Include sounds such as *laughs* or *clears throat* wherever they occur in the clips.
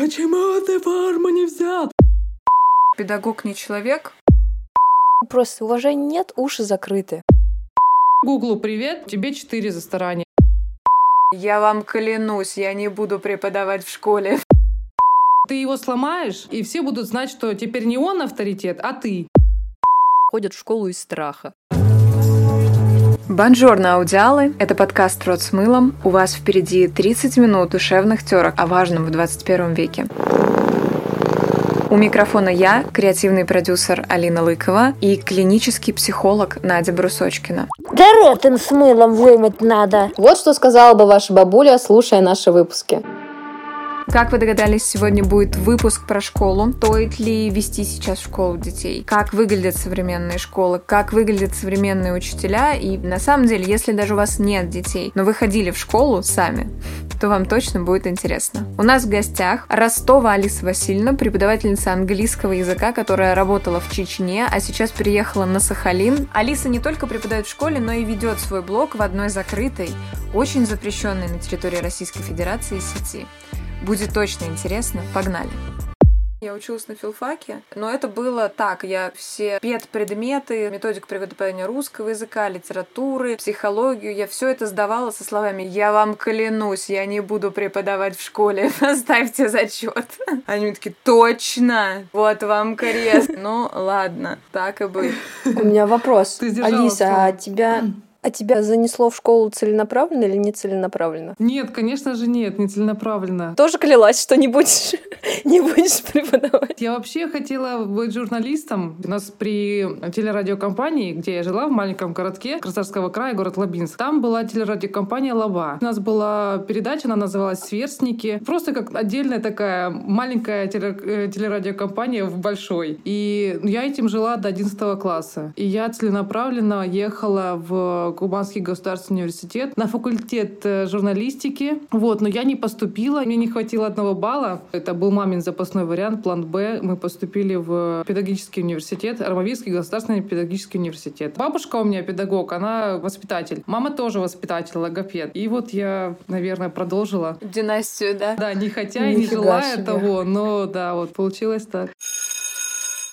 Почему ты форму не взял? Педагог не человек. Просто уважения нет, уши закрыты. Гуглу привет, тебе четыре за старание. Я вам клянусь, я не буду преподавать в школе. Ты его сломаешь, и все будут знать, что теперь не он авторитет, а ты. Ходят в школу из страха. Бонжорно, аудиалы! Это подкаст «Рот с мылом». У вас впереди 30 минут душевных терок о важном в 21 веке. У микрофона я, креативный продюсер Алина Лыкова и клинический психолог Надя Брусочкина. Да ротом с мылом вымыть надо. Вот что сказала бы ваша бабуля, слушая наши выпуски. Как вы догадались, сегодня будет выпуск про школу. Стоит ли вести сейчас школу детей? Как выглядят современные школы? Как выглядят современные учителя? И на самом деле, если даже у вас нет детей, но вы ходили в школу сами, то вам точно будет интересно. У нас в гостях Ростова Алиса Васильевна, преподавательница английского языка, которая работала в Чечне, а сейчас переехала на Сахалин. Алиса не только преподает в школе, но и ведет свой блог в одной закрытой, очень запрещенной на территории Российской Федерации сети. Будет точно интересно. Погнали! Я училась на филфаке, но это было так. Я все педпредметы, методик преподавания русского языка, литературы, психологию, я все это сдавала со словами «Я вам клянусь, я не буду преподавать в школе, *laughs* поставьте зачет». Они такие «Точно! Вот вам крест!» Ну, ладно, так и быть. У меня вопрос. Алиса, а тебя *clears throat* а тебя занесло в школу целенаправленно или не целенаправленно? Нет, конечно же нет, не целенаправленно. Тоже клялась, что не будешь, *laughs* не будешь преподавать? Я вообще хотела быть журналистом. У нас при телерадиокомпании, где я жила, в маленьком городке Краснодарского края, город Лабинск, там была телерадиокомпания «Лаба». У нас была передача, она называлась «Сверстники». Просто как отдельная такая маленькая э, телерадиокомпания в большой. И я этим жила до 11 класса. И я целенаправленно ехала в Кубанский государственный университет на факультет э, журналистики. Вот, но я не поступила, мне не хватило одного балла. Это был мамин запасной вариант, план Б. Мы поступили в педагогический университет, Армавирский государственный педагогический университет. Бабушка у меня педагог, она воспитатель. Мама тоже воспитатель, логопед. И вот я, наверное, продолжила. Династию, да? Да, не хотя и не желая себе. того, но да, вот получилось так.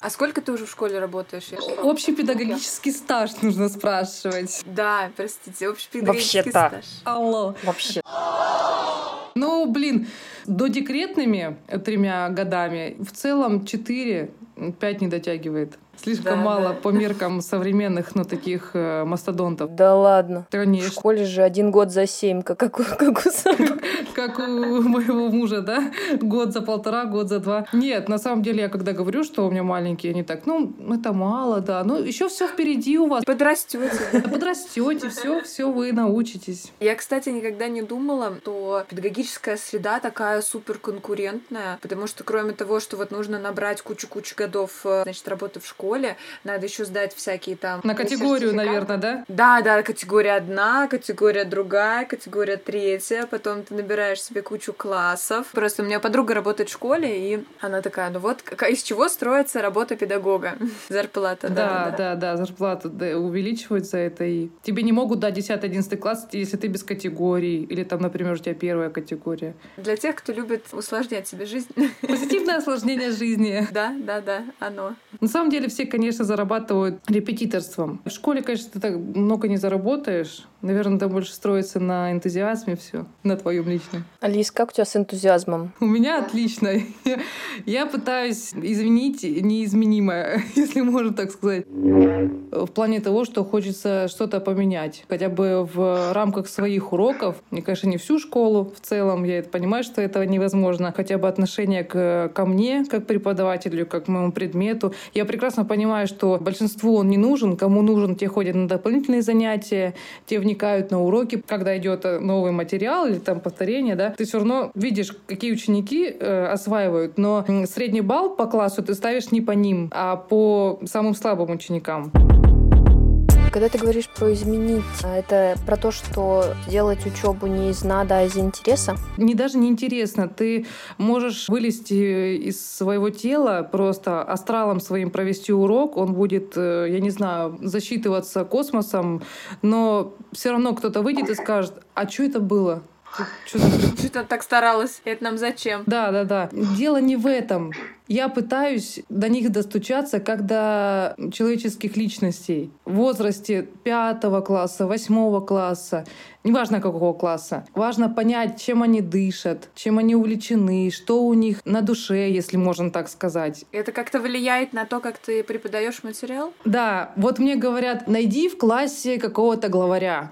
А сколько ты уже в школе работаешь? Общий педагогический стаж нужно спрашивать. Да, простите, общий педагогический Вообще-то. стаж. Алло. Вообще. Ну, блин, до декретными тремя годами в целом четыре, пять не дотягивает. Слишком да, мало да. по меркам современных, ну, таких э, мастодонтов. Да ладно. Конечно. В школе же один год за семь, как, как, как у собак. *laughs* Как у моего мужа, да? Год за полтора, год за два. Нет, на самом деле, я когда говорю, что у меня маленькие, они так, ну, это мало, да. Ну, еще все впереди у вас. Подрастете. *laughs* Подрастете, все, все вы научитесь. Я, кстати, никогда не думала, что педагогическая среда такая супер конкурентная, потому что кроме того, что вот нужно набрать кучу-кучу годов, э, значит, работы в школе, школе, надо еще сдать всякие там... На категорию, наверное, да? Да, да, категория одна, категория другая, категория третья, потом ты набираешь себе кучу классов. Просто у меня подруга работает в школе, и она такая, ну вот, из чего строится работа педагога? *laughs* Зарплата, да. Да, да, да, да зарплату да, увеличивают за это, и тебе не могут дать 10-11 класс, если ты без категории, или там, например, у тебя первая категория. Для тех, кто любит усложнять себе жизнь. Позитивное осложнение жизни. *laughs* Да, да, да, оно. На самом деле все, конечно, зарабатывают репетиторством. В школе, конечно, ты так много не заработаешь. Наверное, там больше строится на энтузиазме все, на твоем личном. Алис, как у тебя с энтузиазмом? У меня отлично. *laughs* Я пытаюсь изменить неизменимое, *laughs* если можно так сказать. В плане того, что хочется что-то поменять. Хотя бы в рамках своих уроков. Мне, конечно, не всю школу в целом. Я понимаю, что это невозможно. Хотя бы отношение к, ко мне, как преподавателю, как к моему предмету. Я прекрасно понимаю, что большинству он не нужен, кому нужен, те ходят на дополнительные занятия, те вникают на уроки, когда идет э, новый материал или там повторение, да, ты все равно видишь, какие ученики э, осваивают, но средний балл по классу ты ставишь не по ним, а по самым слабым ученикам. Когда ты говоришь про изменить, а это про то, что делать учебу не из надо, а из интереса? Не даже не интересно. Ты можешь вылезти из своего тела, просто астралом своим провести урок, он будет, э, я не знаю, засчитываться космосом, но все равно кто-то выйдет и скажет, а что это было? Что? Что-то так старалась. Это нам зачем? Да, да, да. Дело не в этом. Я пытаюсь до них достучаться, как до человеческих личностей. В возрасте пятого класса, восьмого класса, неважно какого класса. Важно понять, чем они дышат, чем они увлечены, что у них на душе, если можно так сказать. Это как-то влияет на то, как ты преподаешь материал? Да, вот мне говорят, найди в классе какого-то главаря,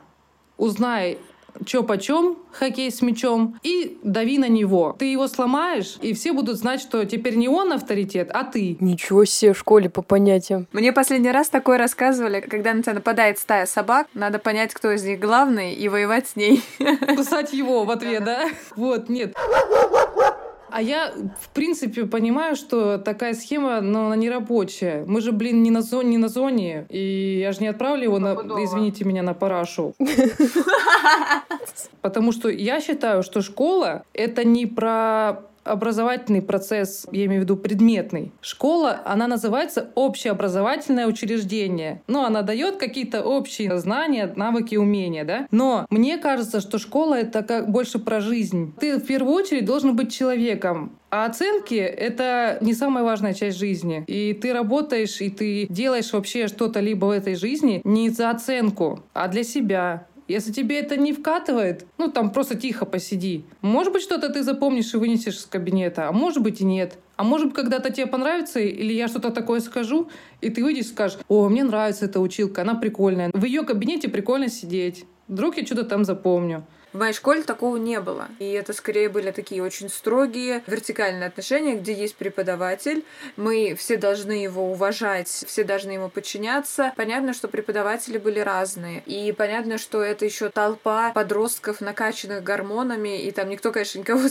узнай, чё почем хоккей с мячом, и дави на него. Ты его сломаешь, и все будут знать, что теперь не он авторитет, а ты. Ничего себе в школе по понятиям. Мне последний раз такое рассказывали, когда на тебя нападает стая собак, надо понять, кто из них главный, и воевать с ней. Кусать его в ответ, да? Вот, нет. А я, в принципе, понимаю, что такая схема, но она не рабочая. Мы же, блин, не на зоне, не на зоне. И я же не отправлю его, на, извините меня, на парашу. *laughs* Потому что я считаю, что школа — это не про образовательный процесс, я имею в виду предметный. Школа, она называется общеобразовательное учреждение. Ну, она дает какие-то общие знания, навыки, умения, да? Но мне кажется, что школа — это как больше про жизнь. Ты в первую очередь должен быть человеком. А оценки — это не самая важная часть жизни. И ты работаешь, и ты делаешь вообще что-то либо в этой жизни не за оценку, а для себя. Если тебе это не вкатывает, ну там просто тихо посиди. Может быть, что-то ты запомнишь и вынесешь из кабинета, а может быть и нет. А может быть, когда-то тебе понравится, или я что-то такое скажу, и ты выйдешь и скажешь, о, мне нравится эта училка, она прикольная. В ее кабинете прикольно сидеть. Вдруг я что-то там запомню. В моей школе такого не было. И это скорее были такие очень строгие вертикальные отношения, где есть преподаватель, мы все должны его уважать, все должны ему подчиняться. Понятно, что преподаватели были разные. И понятно, что это еще толпа подростков, накачанных гормонами, и там никто, конечно, никого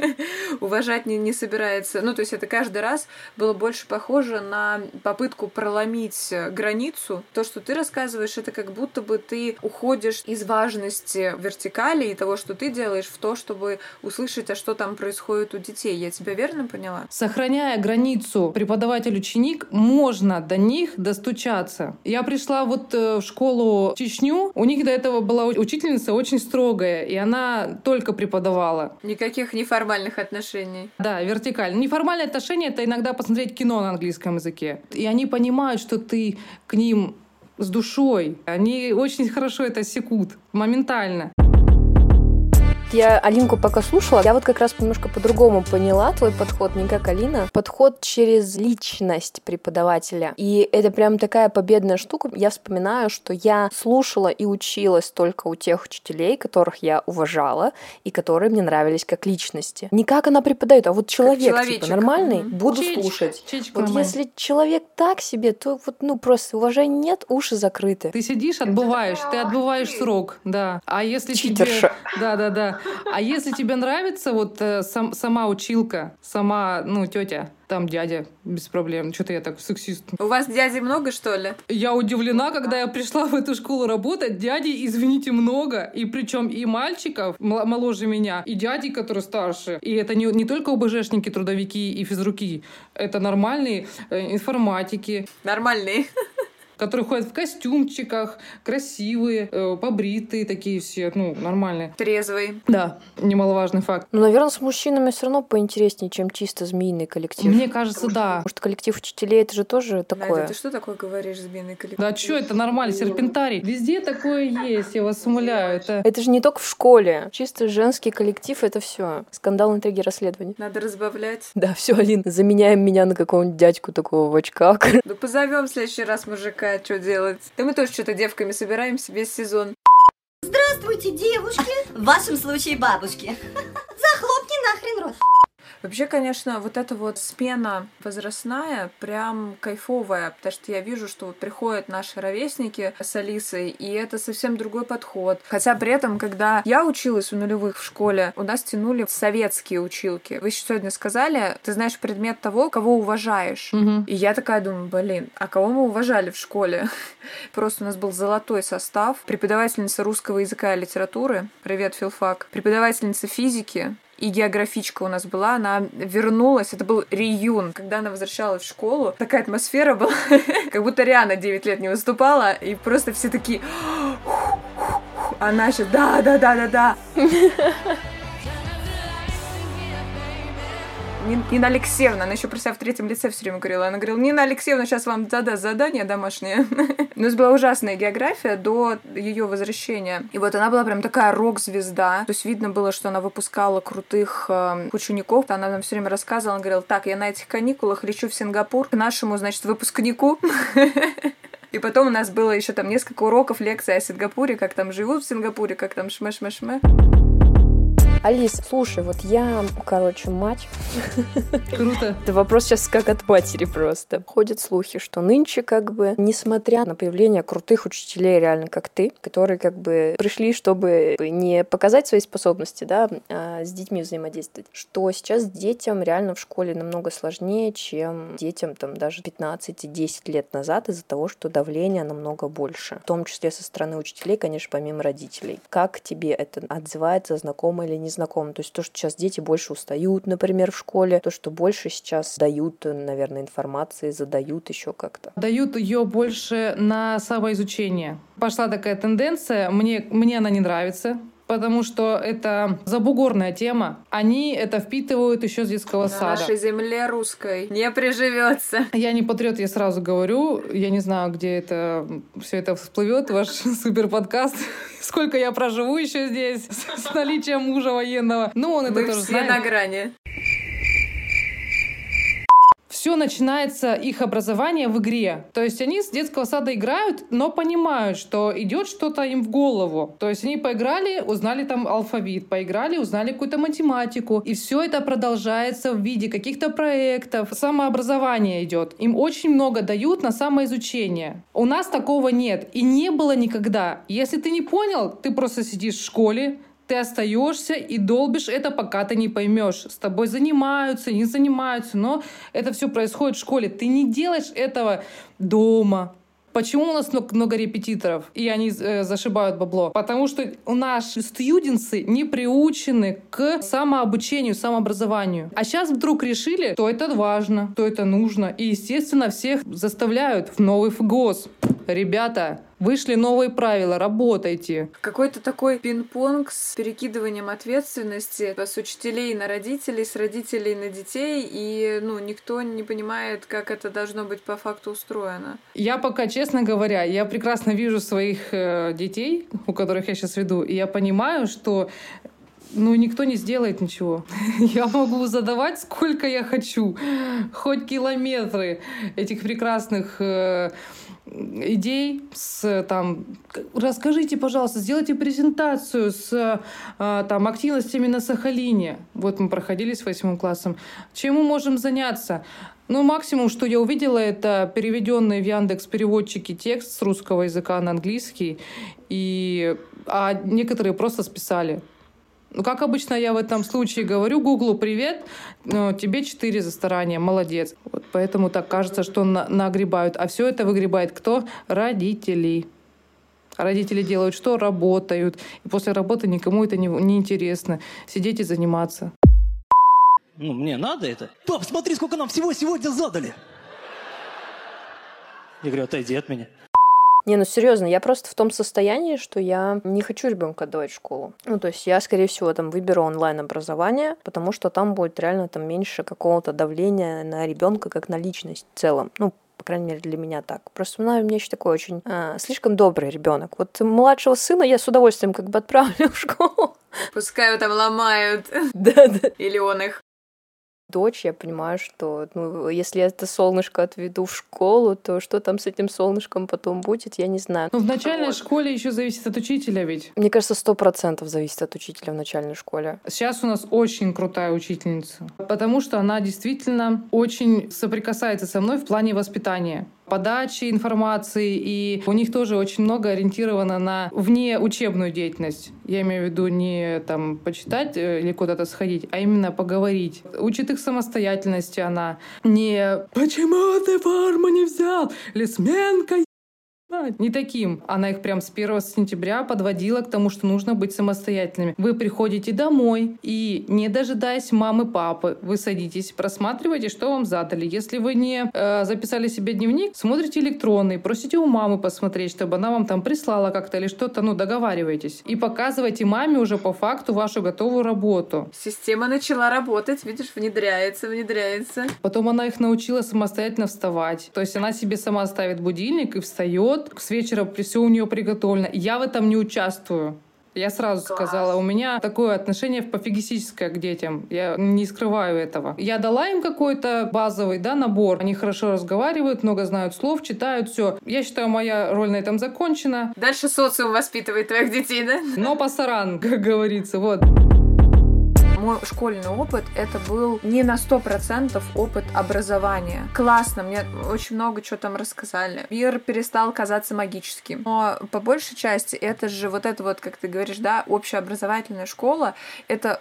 *laughs* уважать не, не собирается. Ну, то есть это каждый раз было больше похоже на попытку проломить границу. То, что ты рассказываешь, это как будто бы ты уходишь из важности вертикали и того, что ты делаешь, в то, чтобы услышать, а что там происходит у детей. Я тебя верно поняла? Сохраняя границу преподаватель-ученик, можно до них достучаться. Я пришла вот э, в школу в Чечню, у них до этого была учительница очень строгая, и она только преподавала. Никаких неформальных отношений. Да, вертикально. Неформальные отношения — это иногда посмотреть кино на английском языке. И они понимают, что ты к ним с душой. Они очень хорошо это секут, моментально. Я Алинку пока слушала, я вот как раз немножко по-другому поняла твой подход, не как Алина. Подход через личность преподавателя. И это прям такая победная штука. Я вспоминаю, что я слушала и училась только у тех учителей, которых я уважала и которые мне нравились как личности. Не как она преподает, а вот человек, типа, нормальный, Мгм. буду Чечка, слушать. чечка Вот нормально. если человек так себе, то вот, ну, просто уважения нет, уши закрыты. Ты сидишь, отбываешь, ты отбываешь срок, да. А если тебе... Читерша. Да, да, да. А если тебе нравится вот э, сам- сама училка, сама, ну, тетя, там дядя, без проблем. Что-то я так сексист. У вас дяди много, что ли? Я удивлена, когда я пришла в эту школу работать. Дядей, извините, много. И причем и мальчиков моложе меня, и дяди, которые старше. И это не, не только ОБЖшники, трудовики и физруки. Это нормальные э, информатики, Нормальные. Которые ходят в костюмчиках, красивые, э, побритые такие все, ну, нормальные. Трезвый. Да, немаловажный факт. Ну, наверное, с мужчинами все равно поинтереснее, чем чисто змеиный коллектив. Мне кажется, да. Может, коллектив учителей это же тоже такое. Надя, ты что такое говоришь, сбиный коллектив? Да что это нормально, серпентарий. Везде такое есть, я вас умоляю. Это Это же не только в школе. Чисто женский коллектив это все. Скандал, интриги, расследования. Надо разбавлять. Да, все, Алин, заменяем меня на какого-нибудь дядьку такого в очках. Да позовем в следующий раз мужика, что делать? Да мы тоже что-то девками собираемся весь сезон. Здравствуйте, девушки! В вашем случае бабушки. *laughs* Захлопни нахрен рот. Вообще, конечно, вот эта вот смена возрастная прям кайфовая, потому что я вижу, что вот приходят наши ровесники с Алисой, и это совсем другой подход. Хотя при этом, когда я училась у нулевых в школе, у нас тянули советские училки. Вы еще сегодня сказали, ты знаешь предмет того, кого уважаешь. Мгм. И я такая думаю, блин, а кого мы уважали в школе? *laughs* Просто у нас был золотой состав. Преподавательница русского языка и литературы. Привет, филфак. Преподавательница физики. И географичка у нас была, она вернулась, это был реюн. Когда она возвращалась в школу, такая атмосфера была, *laughs* как будто Риана 9 лет не выступала, и просто все такие... Она еще, да, да, да, да, да. *laughs* Нина Алексеевна, она еще про себя в третьем лице все время говорила. Она говорила, Нина Алексеевна сейчас вам задаст задание домашнее. *laughs* У нас была ужасная география до ее возвращения. И вот она была прям такая рок-звезда. То есть видно было, что она выпускала крутых э, учеников. Она нам все время рассказывала, она говорила, так, я на этих каникулах лечу в Сингапур к нашему, значит, выпускнику. *laughs* И потом у нас было еще там несколько уроков, лекций о Сингапуре, как там живут в Сингапуре, как там шме-шме-шме. Алис, слушай, вот я, короче, мать. *laughs* Круто. Это вопрос сейчас как от матери просто. Ходят слухи, что нынче как бы, несмотря на появление крутых учителей реально как ты, которые как бы пришли, чтобы не показать свои способности, да, а с детьми взаимодействовать, что сейчас детям реально в школе намного сложнее, чем детям там даже 15-10 лет назад из-за того, что давление намного больше. В том числе со стороны учителей, конечно, помимо родителей. Как тебе это отзывается, знакомо или не знакомо. То есть то, что сейчас дети больше устают, например, в школе, то, что больше сейчас дают, наверное, информации, задают еще как-то. Дают ее больше на самоизучение. Пошла такая тенденция, мне, мне она не нравится, потому что это забугорная тема. Они это впитывают еще с детского На сада. нашей земле русской не приживется. Я не патриот, я сразу говорю. Я не знаю, где это все это всплывет, ваш *laughs* супер подкаст. Сколько я проживу еще здесь с, наличием мужа военного. Ну, он это Мы тоже все знает. на грани. Все начинается их образование в игре. То есть они с детского сада играют, но понимают, что идет что-то им в голову. То есть они поиграли, узнали там алфавит, поиграли, узнали какую-то математику. И все это продолжается в виде каких-то проектов. Самообразование идет. Им очень много дают на самоизучение. У нас такого нет. И не было никогда. Если ты не понял, ты просто сидишь в школе, ты остаешься и долбишь это, пока ты не поймешь. С тобой занимаются, не занимаются, но это все происходит в школе. Ты не делаешь этого дома. Почему у нас много, репетиторов, и они э, зашибают бабло? Потому что у наши студенцы не приучены к самообучению, самообразованию. А сейчас вдруг решили, что это важно, что это нужно. И, естественно, всех заставляют в новый ФГОС. Ребята, вышли новые правила, работайте. Какой-то такой пинг-понг с перекидыванием ответственности с учителей на родителей, с родителей на детей, и ну, никто не понимает, как это должно быть по факту устроено. Я пока, честно говоря, я прекрасно вижу своих э, детей, у которых я сейчас веду, и я понимаю, что ну, никто не сделает ничего. *laughs* Я могу задавать сколько я хочу, хоть километры этих прекрасных э, идей с там расскажите пожалуйста сделайте презентацию с э, там активностями на Сахалине вот мы проходили с восьмым классом чем мы можем заняться ну, максимум, что я увидела, это переведенный в Яндекс переводчики текст с русского языка на английский, и, а некоторые просто списали. Ну, как обычно я в этом случае говорю Гуглу «Привет, тебе 4 за старание, молодец». Вот поэтому так кажется, что на нагребают. А все это выгребает кто? Родители. Родители делают что? Работают. И после работы никому это не, не интересно. Сидеть и заниматься. Ну, мне надо это. Пап, смотри, сколько нам всего сегодня задали. Я говорю, отойди от меня. Не, ну серьезно, я просто в том состоянии, что я не хочу ребенка отдавать в школу. Ну, то есть я, скорее всего, там выберу онлайн-образование, потому что там будет реально там меньше какого-то давления на ребенка как на личность в целом. Ну, по крайней мере, для меня так. Просто ну, у меня еще такой очень а, слишком добрый ребенок. Вот младшего сына я с удовольствием как бы отправлю в школу. Пускай его там ломают. *laughs* Да-да. Или он их. Дочь, я понимаю, что ну, если я это солнышко отведу в школу, то что там с этим солнышком потом будет, я не знаю. Ну, в начальной школе еще зависит от учителя ведь. Мне кажется, сто процентов зависит от учителя в начальной школе. Сейчас у нас очень крутая учительница, потому что она действительно очень соприкасается со мной в плане воспитания подачи информации, и у них тоже очень много ориентировано на внеучебную деятельность. Я имею в виду не там почитать э, или куда-то сходить, а именно поговорить. Учит их самостоятельности она. Не «Почему ты форму не взял? Или сменка мать. Не таким. Она их прям с 1 сентября подводила к тому, что нужно быть самостоятельными. Вы приходите домой и, не дожидаясь мамы, папы, вы садитесь, просматриваете, что вам задали. Если вы не э, записали себе дневник, смотрите электронный, просите у мамы посмотреть, чтобы она вам там прислала как-то или что-то, ну, договариваетесь. И показывайте маме уже по факту вашу готовую работу. Система начала работать, видишь, внедряется, внедряется. Потом она их научила самостоятельно вставать. То есть она себе сама ставит будильник и встает. С вечера все у нее приготовлено. Я в этом не участвую. Я сразу Класс. сказала, у меня такое отношение пофигистическое к детям. Я не скрываю этого. Я дала им какой-то базовый да, набор. Они хорошо разговаривают, много знают слов, читают все. Я считаю, моя роль на этом закончена. Дальше социум воспитывает твоих детей, да? Но пасаран, *laughs* как говорится. Вот. Мой школьный опыт — это был не на сто процентов опыт образования. Классно, мне очень много чего там рассказали. Мир перестал казаться магическим. Но по большей части это же вот это вот, как ты говоришь, да, общеобразовательная школа — это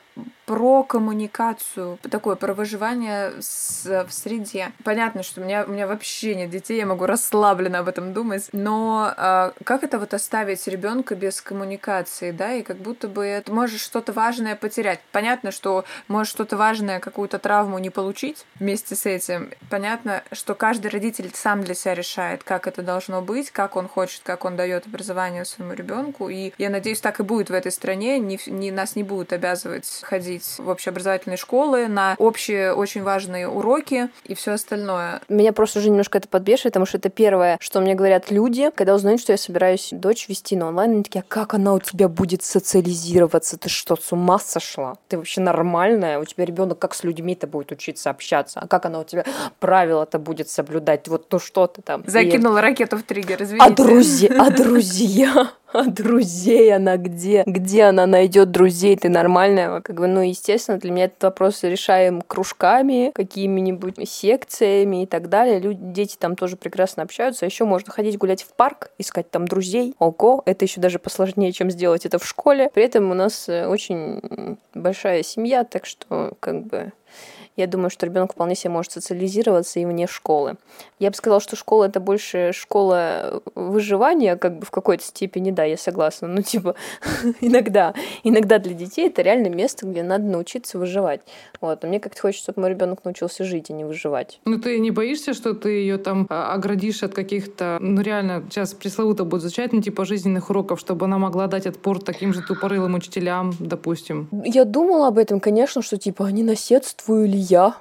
про коммуникацию, такое про выживание с, в среде. Понятно, что у меня, у меня вообще нет детей, я могу расслабленно об этом думать, но э, как это вот оставить ребенка без коммуникации, да, и как будто бы ты можешь что-то важное потерять. Понятно, что можешь что-то важное, какую-то травму не получить вместе с этим. Понятно, что каждый родитель сам для себя решает, как это должно быть, как он хочет, как он дает образование своему ребенку. И я надеюсь, так и будет в этой стране. Не, не, нас не будут обязывать ходить в общеобразовательные школы, на общие очень важные уроки и все остальное. Меня просто уже немножко это подбешивает, потому что это первое, что мне говорят люди, когда узнают, что я собираюсь дочь вести на онлайн, они такие, а как она у тебя будет социализироваться? Ты что, с ума сошла? Ты вообще нормальная? У тебя ребенок как с людьми-то будет учиться общаться? А как она у тебя правила-то будет соблюдать? Вот то, что ты там... Закинула ракету в триггер, извините. А друзья, а друзья? А *laughs* друзей она где? Где она найдет друзей? Ты нормальная? Как бы, ну, естественно, для меня этот вопрос решаем кружками, какими-нибудь секциями и так далее. Люди, дети там тоже прекрасно общаются. А еще можно ходить гулять в парк, искать там друзей. Ого, это еще даже посложнее, чем сделать это в школе. При этом у нас э, очень большая семья, так что как бы я думаю, что ребенок вполне себе может социализироваться и вне школы. Я бы сказала, что школа это больше школа выживания, как бы в какой-то степени, да, я согласна. Ну, типа, *laughs* иногда, иногда для детей это реально место, где надо научиться выживать. Вот. Но мне как-то хочется, чтобы мой ребенок научился жить, а не выживать. Ну, ты не боишься, что ты ее там а, оградишь от каких-то, ну, реально, сейчас пресловуто будет звучать, ну, типа, жизненных уроков, чтобы она могла дать отпор таким же тупорылым учителям, допустим? Я думала об этом, конечно, что, типа, они наседствую ли я?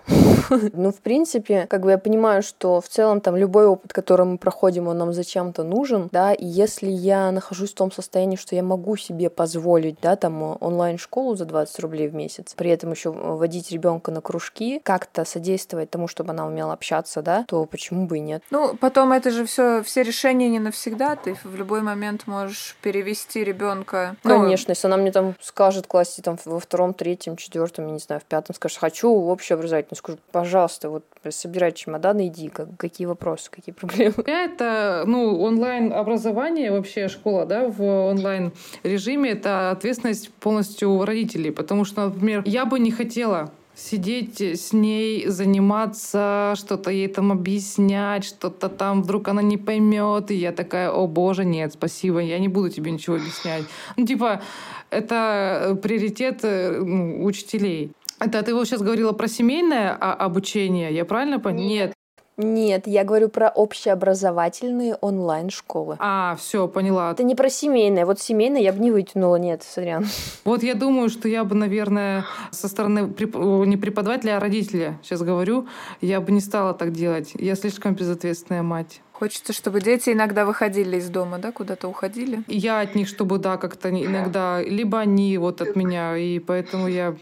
*laughs* Ну, в принципе, как бы я понимаю, что в целом там любой опыт, который мы проходим, он нам зачем-то нужен, да, и если я нахожусь в том состоянии, что я могу себе позволить, да, там онлайн-школу за 20 рублей в месяц, при этом еще водить ребенка на кружки, как-то содействовать тому, чтобы она умела общаться, да, то почему бы и нет? Ну, потом это же все, все решения не навсегда. Ты в любой момент можешь перевести ребенка. Ну, Конечно, если она мне там скажет в классе там во втором, третьем, четвертом, я не знаю, в пятом, скажет, хочу в общеобразовательную, скажу, пожалуйста, вот собирай чемоданы, иди, как, какие вопросы, какие проблемы. Это, ну, онлайн-образование, вообще школа, да, в онлайн-режиме, это ответственность полностью родителей, потому что, например, я бы не хотела сидеть с ней, заниматься, что-то ей там объяснять, что-то там вдруг она не поймет, и я такая, о боже, нет, спасибо, я не буду тебе ничего объяснять. Ну, типа, это приоритет ну, учителей. Это ты вот сейчас говорила про семейное обучение, я правильно поняла? Нет. Нет, я говорю про общеобразовательные онлайн-школы. А, все, поняла. Это не про семейное. Вот семейное я бы не вытянула, нет, сорян. Вот я думаю, что я бы, наверное, со стороны преп... не преподавателя, а родителя, сейчас говорю, я бы не стала так делать. Я слишком безответственная мать. Хочется, чтобы дети иногда выходили из дома, да, куда-то уходили. Я от них, чтобы, да, как-то иногда, либо они вот от меня, и поэтому я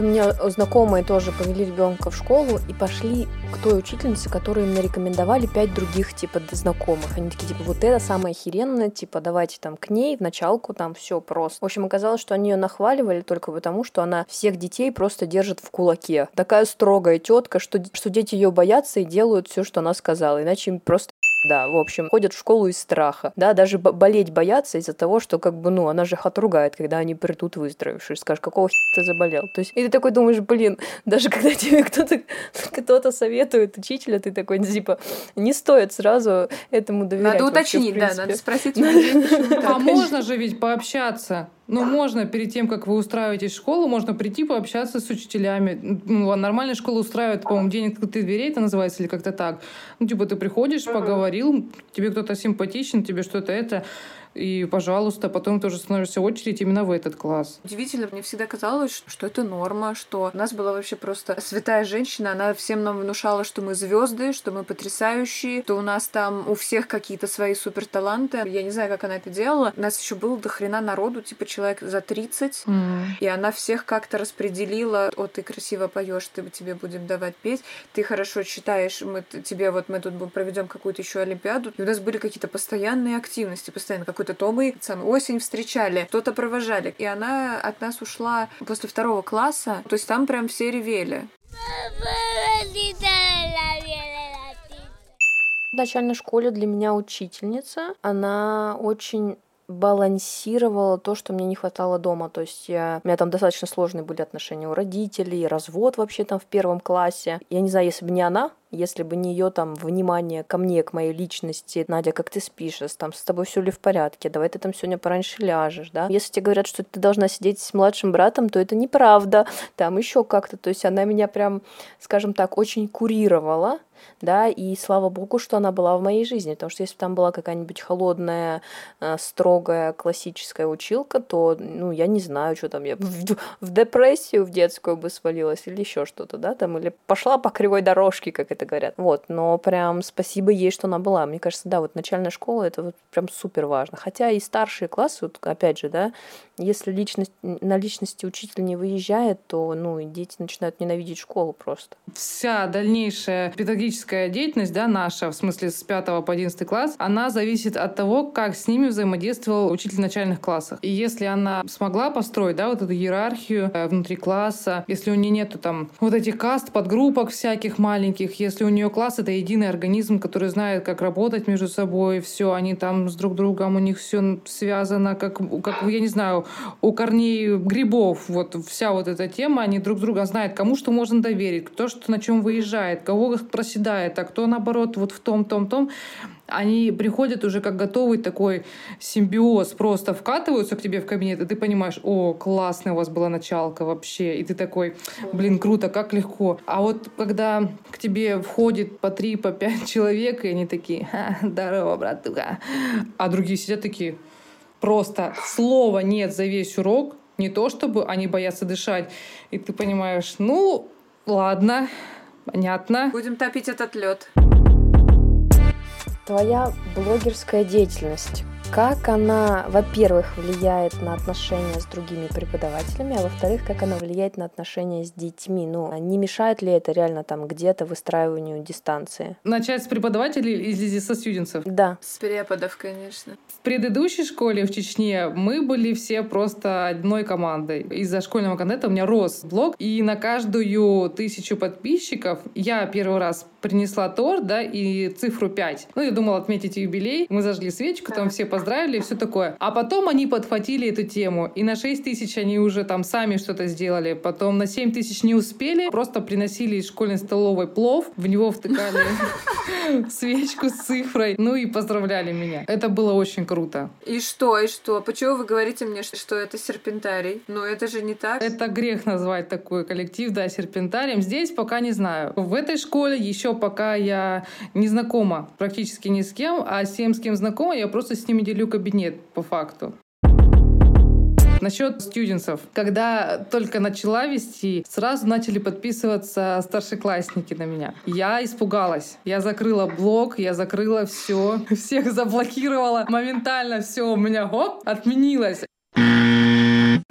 у меня знакомые тоже повели ребенка в школу и пошли к той учительнице, которую им нарекомендовали пять других типа знакомых. Они такие, типа, вот это самое охеренное, типа, давайте там к ней в началку, там все просто. В общем, оказалось, что они ее нахваливали только потому, что она всех детей просто держит в кулаке. Такая строгая тетка, что, что дети ее боятся и делают все, что она сказала, иначе им просто Да, в общем, ходят в школу из страха. Да, даже болеть боятся из-за того, что как бы, ну, она же их отругает, когда они придут выздоровевшие, скажешь, какого ты заболел. То есть, и ты такой думаешь, блин, *laughs* даже когда тебе кто-то *laughs* кто-то советует учителя, ты такой, типа, не стоит сразу этому доверять. Надо уточнить, да, надо спросить. *laughs* А можно же ведь пообщаться. Ну, можно перед тем, как вы устраиваетесь в школу, можно прийти пообщаться с учителями. Ну, нормальная школа устраивает, по-моему, день открытых дверей, это называется, или как-то так. Ну, типа, ты приходишь, поговорил, тебе кто-то симпатичен, тебе что-то это и, пожалуйста, потом тоже становишься очередь именно в этот класс. Удивительно, мне всегда казалось, что это норма, что у нас была вообще просто святая женщина, она всем нам внушала, что мы звезды, что мы потрясающие, что у нас там у всех какие-то свои супер таланты. Я не знаю, как она это делала. У нас еще было до хрена народу, типа человек за 30, mm. и она всех как-то распределила. Вот ты красиво поешь, ты тебе будем давать петь, ты хорошо читаешь, мы тебе вот мы тут проведем какую-то еще олимпиаду. И у нас были какие-то постоянные активности, постоянно какой какой-то то мы сам осень встречали, кто-то провожали. И она от нас ушла после второго класса, то есть там прям все ревели. В начальной школе для меня учительница, она очень балансировала то, что мне не хватало дома. То есть я... у меня там достаточно сложные были отношения у родителей, развод вообще там в первом классе. Я не знаю, если бы не она, если бы не ее там внимание ко мне, к моей личности, Надя, как ты спишь, там с тобой все ли в порядке, давай ты там сегодня пораньше ляжешь, да. Если тебе говорят, что ты должна сидеть с младшим братом, то это неправда, там еще как-то, то есть она меня прям, скажем так, очень курировала, да, и слава богу, что она была в моей жизни, потому что если бы там была какая-нибудь холодная, э, строгая, классическая училка, то, ну, я не знаю, что там, я в, в депрессию в детскую бы свалилась или еще что-то, да, там, или пошла по кривой дорожке, как это говорят. Вот, но прям спасибо ей, что она была. Мне кажется, да, вот начальная школа это вот прям супер важно. Хотя и старшие классы, вот опять же, да, если личность, на личности учитель не выезжает, то, ну, дети начинают ненавидеть школу просто. Вся дальнейшая педагогическая деятельность, да, наша, в смысле с 5 по 11 класс, она зависит от того, как с ними взаимодействовал учитель в начальных классах. И если она смогла построить, да, вот эту иерархию э, внутри класса, если у нее нету там вот этих каст, подгруппок всяких маленьких, если у нее класс — это единый организм, который знает, как работать между собой, все, они там с друг другом, у них все связано, как, как я не знаю, у корней грибов, вот вся вот эта тема, они друг друга знают, кому что можно доверить, кто что на чем выезжает, кого проседает, а кто наоборот вот в том, том, том они приходят уже как готовый такой симбиоз, просто вкатываются к тебе в кабинет, и ты понимаешь, о, классная у вас была началка вообще, и ты такой, блин, круто, как легко. А вот когда к тебе входит по три, по пять человек, и они такие, здорово, братуха, а другие сидят такие, просто слова нет за весь урок, не то чтобы они боятся дышать. И ты понимаешь, ну, ладно, понятно. Будем топить этот лед. Твоя блогерская деятельность как она, во-первых, влияет на отношения с другими преподавателями, а во-вторых, как она влияет на отношения с детьми? Ну, не мешает ли это реально там где-то выстраиванию дистанции? Начать с преподавателей или со студентов? Да. С преподов, конечно. В предыдущей школе в Чечне мы были все просто одной командой. Из-за школьного контента у меня рос блог, и на каждую тысячу подписчиков я первый раз принесла торт, да, и цифру 5. Ну, я думала отметить юбилей. Мы зажгли свечку, там все поздравили и все такое. А потом они подхватили эту тему. И на 6 тысяч они уже там сами что-то сделали. Потом на 7 тысяч не успели. Просто приносили из школьной столовой плов. В него втыкали *laughs* свечку с цифрой. Ну и поздравляли меня. Это было очень круто. И что, и что? Почему вы говорите мне, что это серпентарий? Ну это же не так. Это грех назвать такой коллектив, да, серпентарием. Здесь пока не знаю. В этой школе еще пока я не знакома практически ни с кем, а с тем, с кем знакома, я просто с ними делю кабинет по факту. Насчет студентов. Когда только начала вести, сразу начали подписываться старшеклассники на меня. Я испугалась. Я закрыла блог, я закрыла все, *laughs* всех заблокировала. Моментально все у меня, хоп, отменилось.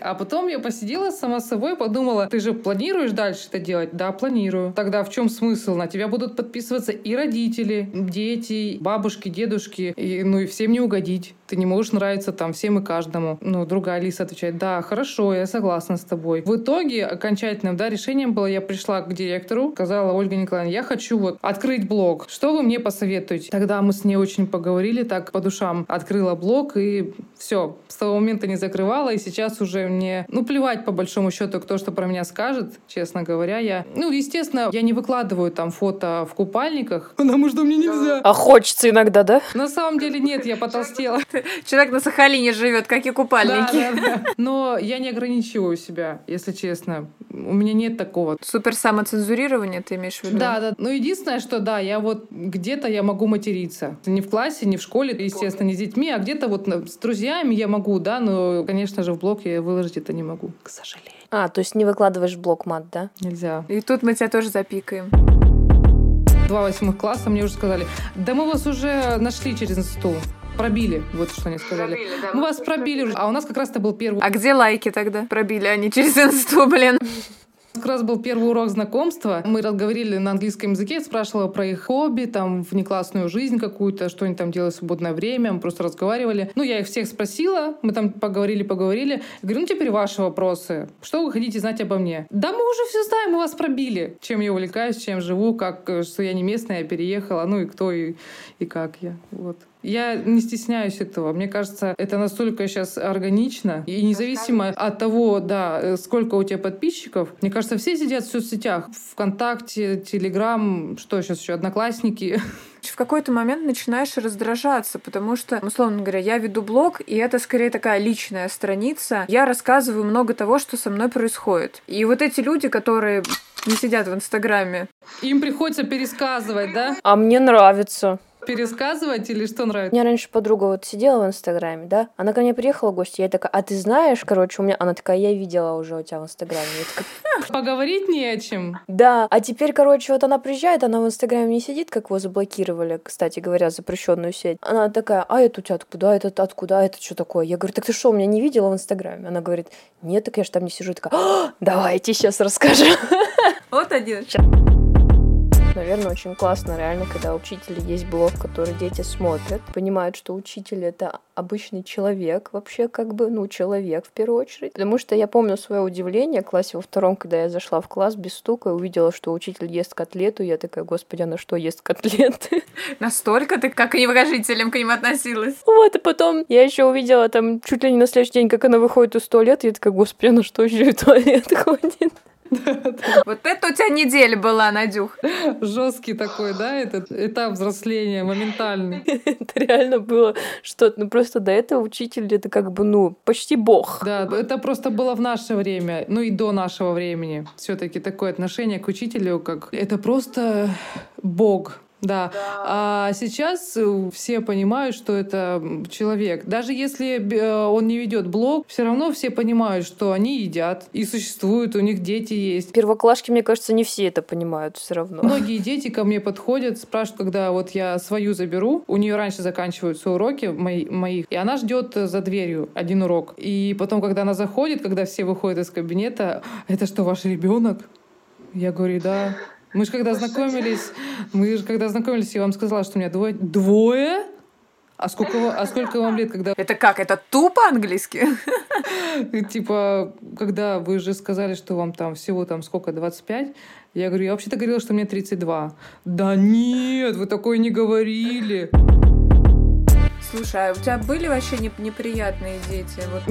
А потом я посидела сама с собой, подумала, ты же планируешь дальше это делать? Да, планирую. Тогда в чем смысл? На тебя будут подписываться и родители, дети, бабушки, дедушки, и, ну и всем не угодить. Ты не можешь нравиться там всем и каждому. Ну, другая Алиса отвечает, да, хорошо, я согласна с тобой. В итоге окончательным да, решением было, я пришла к директору, сказала Ольга Николаевна, я хочу вот открыть блог. Что вы мне посоветуете? Тогда мы с ней очень поговорили так по душам. Открыла блог и все. С того момента не закрывала. И сейчас уже мне, ну, плевать по большому счету, кто что про меня скажет, честно говоря. Я, ну, естественно, я не выкладываю там фото в купальниках, *laughs* потому что мне нельзя. А хочется иногда, да? На самом деле нет, я потолстела. *laughs* Человек на Сахалине живет, как и купальники. Да, да, да. Но я не ограничиваю себя, если честно. У меня нет такого. Супер самоцензурирование, ты имеешь в виду? Да, да. Но единственное, что да, я вот где-то я могу материться. Не в классе, не в школе, естественно, не с детьми, а где-то вот на- с друзьями я могу, да, но, конечно же, в блог я выложить это не могу, к сожалению. А, то есть не выкладываешь в блог мат, да? Нельзя. И тут мы тебя тоже запикаем. Два восьмых класса мне уже сказали, да мы вас уже нашли через инсту. Пробили, вот что они сказали. Мы вас пробили уже. А у нас как раз это был первый А где лайки тогда? Пробили они через инсту, блин. *laughs* Как раз был первый урок знакомства. Мы разговаривали на английском языке, спрашивала про их хобби, там, внеклассную жизнь какую-то, что они там делают в свободное время. Мы просто разговаривали. Ну, я их всех спросила, мы там поговорили-поговорили. Я говорю, ну, теперь ваши вопросы. Что вы хотите знать обо мне? Да мы уже все знаем, мы вас пробили. Чем я увлекаюсь, чем живу, как, э, что я не местная, я переехала, ну, и кто, и, и как я. Вот. Я не стесняюсь этого. Мне кажется, это настолько сейчас органично. И независимо от того, да, э, сколько у тебя подписчиков, мне кажется, все сидят в соцсетях. Вконтакте, Телеграм, что сейчас еще, Одноклассники. В какой-то момент начинаешь раздражаться, потому что, условно говоря, я веду блог, и это скорее такая личная страница. Я рассказываю много того, что со мной происходит. И вот эти люди, которые не сидят в Инстаграме, Им приходится пересказывать, да? А мне нравится. Пересказывать или что У нравится? меня раньше подруга вот сидела в Инстаграме, да? Она ко мне приехала в гости, я такая, а ты знаешь, короче, у меня... Она такая, я видела уже у тебя в Инстаграме. Я такая, Поговорить не о чем. да. А теперь, короче, вот она приезжает, она в Инстаграме не сидит, как его заблокировали, кстати говоря, запрещенную сеть. Она такая, а это у тебя откуда, а этот откуда, а это что такое? Я говорю, так ты что, меня не видела в Инстаграме? Она говорит, нет, так я же там не сижу. Я такая, «А, давайте сейчас расскажу. вот один. Наверное, очень классно, реально, когда у учителя есть блог, который дети смотрят, понимают, что учитель — это обычный человек, вообще как бы, ну, человек в первую очередь. Потому что я помню свое удивление в классе во втором, когда я зашла в класс без стука и увидела, что учитель ест котлету, я такая, господи, она что, ест котлеты? *laughs* Настолько ты как к невыжителям к ним относилась. Вот, и потом я еще увидела там чуть ли не на следующий день, как она выходит из туалета, я такая, господи, она что, еще в туалет *laughs* ходит? Вот это у тебя неделя была, Надюх. Жесткий такой, да, этот этап взросления моментальный. Это реально было что-то, ну, просто до этого учитель это как бы, ну, почти бог. Да, это просто было в наше время, ну и до нашего времени. Все-таки такое отношение к учителю, как это просто бог. Да. А сейчас э, все понимают, что это человек. Даже если э, он не ведет блог, все равно все понимают, что они едят и существуют, у них дети есть. Первоклашки, мне кажется, не все это понимают все равно. Многие дети ко мне подходят, спрашивают, когда вот я свою заберу, у нее раньше заканчиваются уроки мои, моих, и она ждет за дверью один урок. И потом, когда она заходит, когда все выходят из кабинета, это что, ваш ребенок? Я говорю, да. Мы же когда знакомились, мы же когда знакомились, я вам сказала, что у меня двое. Двое? А сколько, а сколько вам лет, когда Это как? Это тупо английски? Типа, когда вы же сказали, что вам там всего там сколько, 25? Я говорю, я вообще-то говорила, что мне 32. Да нет, вы такое не говорили. Слушай, а у тебя были вообще неп- неприятные дети, вот,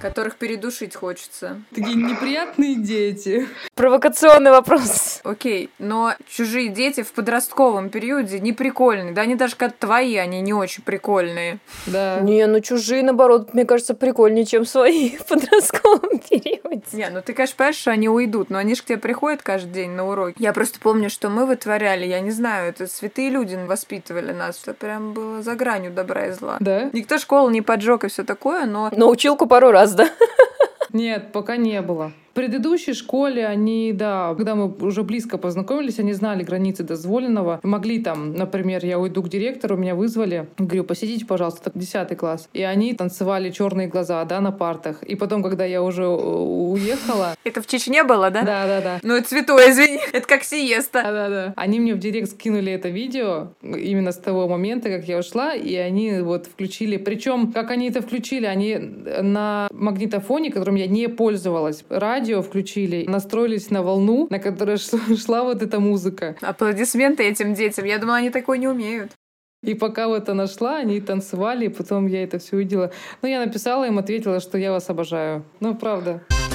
которых передушить хочется? Такие неприятные дети. Провокационный вопрос. Окей, но чужие дети в подростковом периоде не прикольные. Да они даже как твои, они не очень прикольные. Да. Не, ну чужие, наоборот, мне кажется, прикольнее, чем свои *laughs* в подростковом периоде. Не, ну ты, конечно, понимаешь, что они уйдут, но они же к тебе приходят каждый день на уроки. Я просто помню, что мы вытворяли, я не знаю, это святые люди воспитывали нас, что прям было за гранью добра и зла. Да? Никто школу не поджег и все такое, но Но училку пару раз, да? Нет, пока не было. В предыдущей школе они, да, когда мы уже близко познакомились, они знали границы дозволенного. Могли там, например, я уйду к директору, меня вызвали. Говорю, посидите, пожалуйста, так 10 класс. И они танцевали черные глаза, да, на партах. И потом, когда я уже э, уехала... *laughs* Это в Чечне было, да? Да, да, да. Ну, это святое, извини. *laughs* Это как сиеста. Да, да, да. Они мне в директ скинули это видео именно с того момента, как я ушла, и они вот включили. Причем, как они это включили, они на магнитофоне, которым я не пользовалась, радио включили, настроились на волну, на которой шла вот эта музыка. Аплодисменты этим детям. Я думала, они такое не умеют. И пока вот она шла, они танцевали, и потом я это все увидела. Ну, я написала им, ответила, что я вас обожаю. Ну, правда. У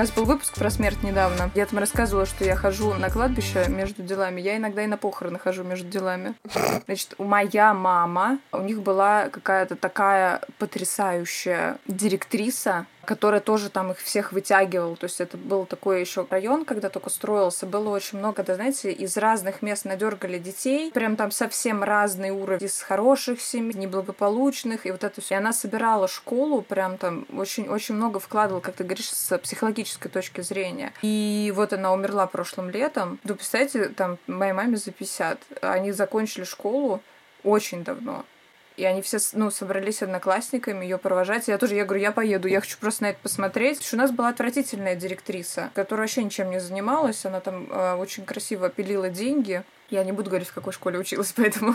нас был выпуск про смерть недавно. Я там рассказывала, что я хожу на кладбище между делами. Я иногда и на похороны хожу между делами. *laughs* Значит, у моя мама, у них была какая-то такая потрясающая директриса, которая тоже там их всех вытягивал. То есть это был такой еще район, когда только строился. Было очень много, да, знаете, из разных мест надергали детей. Прям там совсем разный уровень. Из хороших семей, неблагополучных. И вот это все. И она собирала школу, прям там очень-очень много вкладывала, как ты говоришь, с психологической точки зрения. И вот она умерла прошлым летом. Ну, представляете, там моей маме за 50. Они закончили школу очень давно. И они все, ну, собрались одноклассниками ее провожать. Я тоже, я говорю, я поеду, я хочу просто на это посмотреть. У нас была отвратительная директриса, которая вообще ничем не занималась. Она там э, очень красиво пилила деньги. Я не буду говорить, в какой школе училась, *laughs* поэтому...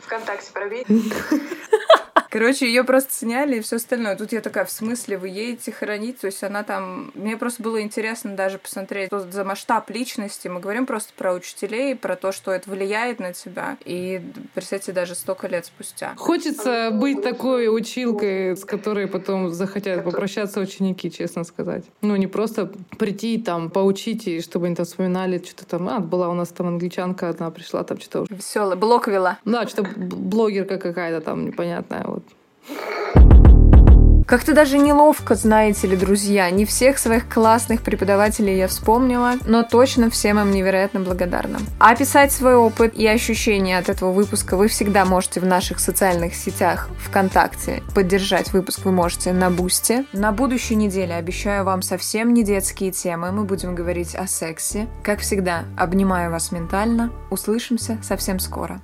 Вконтакте пробей. *laughs* Короче, ее просто сняли и все остальное. Тут я такая, в смысле, вы едете хоронить? То есть она там... Мне просто было интересно даже посмотреть, что за масштаб личности. Мы говорим просто про учителей, про то, что это влияет на тебя. И, представьте, даже столько лет спустя. Хочется быть такой училкой, с которой потом захотят попрощаться ученики, честно сказать. Ну, не просто прийти там, поучить, и чтобы они там вспоминали, что-то там, а, была у нас там англичанка одна, пришла там что-то... Веселая, блок вела. Да, что-то блогерка какая-то там непонятная, вот. Как-то даже неловко, знаете ли, друзья. Не всех своих классных преподавателей я вспомнила, но точно всем им невероятно благодарна. А описать свой опыт и ощущения от этого выпуска вы всегда можете в наших социальных сетях ВКонтакте. Поддержать выпуск вы можете на Бусте. На будущей неделе обещаю вам совсем не детские темы. Мы будем говорить о сексе. Как всегда, обнимаю вас ментально. Услышимся совсем. Скоро.